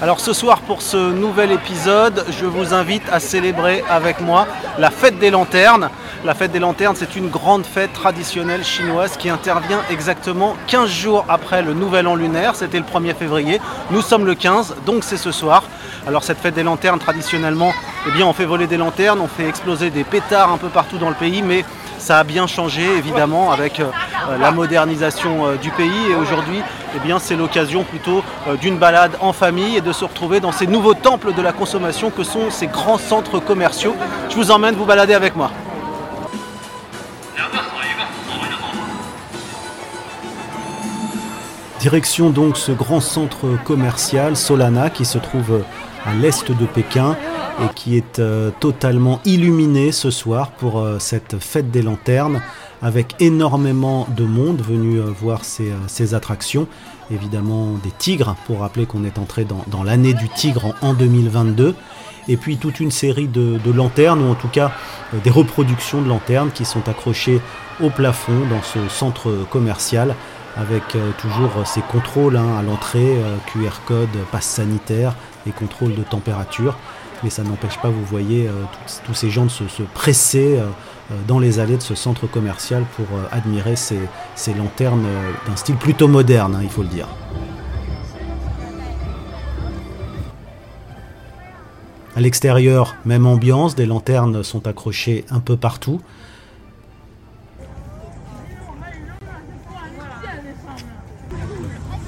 Alors ce soir pour ce nouvel épisode, je vous invite à célébrer avec moi la fête des lanternes. La fête des lanternes, c'est une grande fête traditionnelle chinoise qui intervient exactement 15 jours après le nouvel an lunaire. C'était le 1er février. Nous sommes le 15, donc c'est ce soir. Alors cette fête des lanternes, traditionnellement, eh bien, on fait voler des lanternes, on fait exploser des pétards un peu partout dans le pays, mais ça a bien changé évidemment avec euh, la modernisation euh, du pays et aujourd'hui eh bien c'est l'occasion plutôt euh, d'une balade en famille et de se retrouver dans ces nouveaux temples de la consommation que sont ces grands centres commerciaux. Je vous emmène vous balader avec moi. Direction donc ce grand centre commercial Solana qui se trouve à l'est de Pékin et qui est euh, totalement illuminé ce soir pour euh, cette fête des lanternes avec énormément de monde venu euh, voir ces, attractions. Évidemment des tigres pour rappeler qu'on est entré dans, l'année du tigre en, 2022 et puis toute une série de, lanternes, ou en tout cas des reproductions de lanternes qui sont accrochées au plafond dans ce centre commercial, avec toujours ces contrôles hein, à l'entrée, QR code, passe sanitaire et contrôle de température mais ça n'empêche pas, vous voyez, euh, tous ces gens de se, presser euh, euh, dans les allées de ce centre commercial pour admirer ces, lanternes d'un style plutôt moderne, hein, il faut le dire. À l'extérieur, même ambiance, des lanternes sont accrochées un peu partout.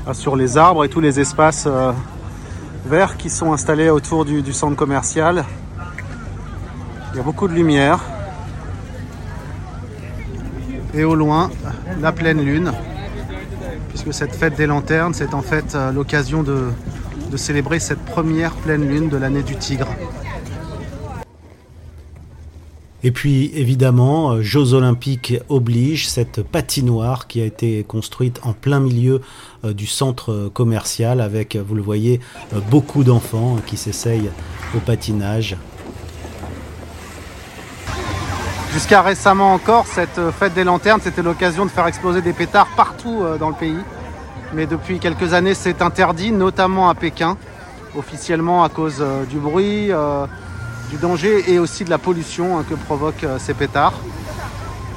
Ah, sur les arbres et tous les espaces qui sont installés autour du, centre commercial. Il y a beaucoup de lumière. Et au loin, la pleine lune, puisque cette fête des lanternes, c'est en fait euh, l'occasion de célébrer cette première pleine lune de l'année du tigre. Et puis évidemment, euh, Jeux olympiques oblige, cette patinoire qui a été construite en plein milieu euh, du centre commercial avec, vous le voyez, euh, beaucoup d'enfants qui s'essayent au patinage. Jusqu'à récemment encore, cette fête des lanternes, c'était l'occasion de faire exploser des pétards partout dans le pays. Mais depuis quelques années, c'est interdit, notamment à Pékin, officiellement à cause du bruit du danger et aussi de la pollution hein, que provoquent euh, ces pétards.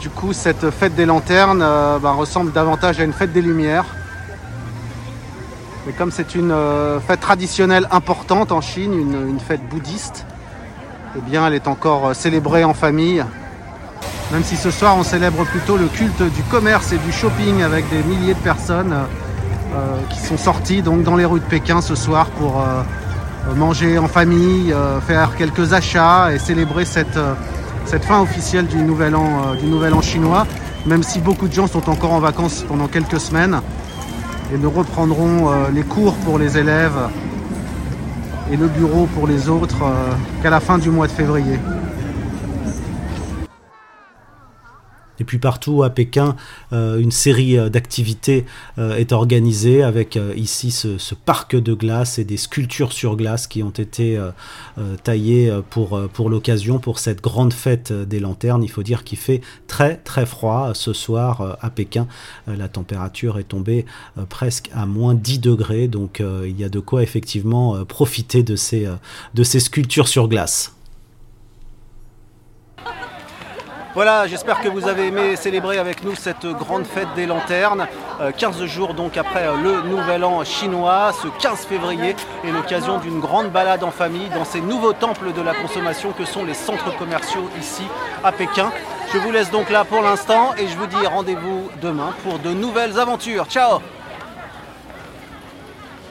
Du coup, cette fête des lanternes euh, bah, ressemble davantage à une fête des lumières. Mais comme c'est une euh, fête traditionnelle importante en Chine, une, fête bouddhiste, eh bien, elle est encore célébrée en famille. Même si ce soir, on célèbre plutôt le culte du commerce et du shopping avec des milliers de personnes qui sont sorties dans les rues de Pékin ce soir pour manger en famille, euh, faire quelques achats et célébrer cette, euh, fin officielle du nouvel, an, du nouvel an chinois, même si beaucoup de gens sont encore en vacances pendant quelques semaines et ne reprendront les cours pour les élèves et le bureau pour les autres qu'à la fin du mois de février. Et puis partout à Pékin, euh, une série euh, d'activités euh, est organisée avec ici ce, parc de glace et des sculptures sur glace qui ont été taillées pour, pour l'occasion, pour cette grande fête des lanternes. Il faut dire qu'il fait très très froid ce soir à Pékin. la température est tombée presque à moins 10 degrés, donc il y a de quoi effectivement profiter de ces, de ces sculptures sur glace. Voilà, j'espère que vous avez aimé célébrer avec nous cette grande fête des lanternes. 15 euh, jours donc après le nouvel an chinois, ce 15 février, est l'occasion d'une grande balade en famille dans ces nouveaux temples de la consommation que sont les centres commerciaux ici à Pékin. Je vous laisse donc là pour l'instant et je vous dis rendez-vous demain pour de nouvelles aventures. Ciao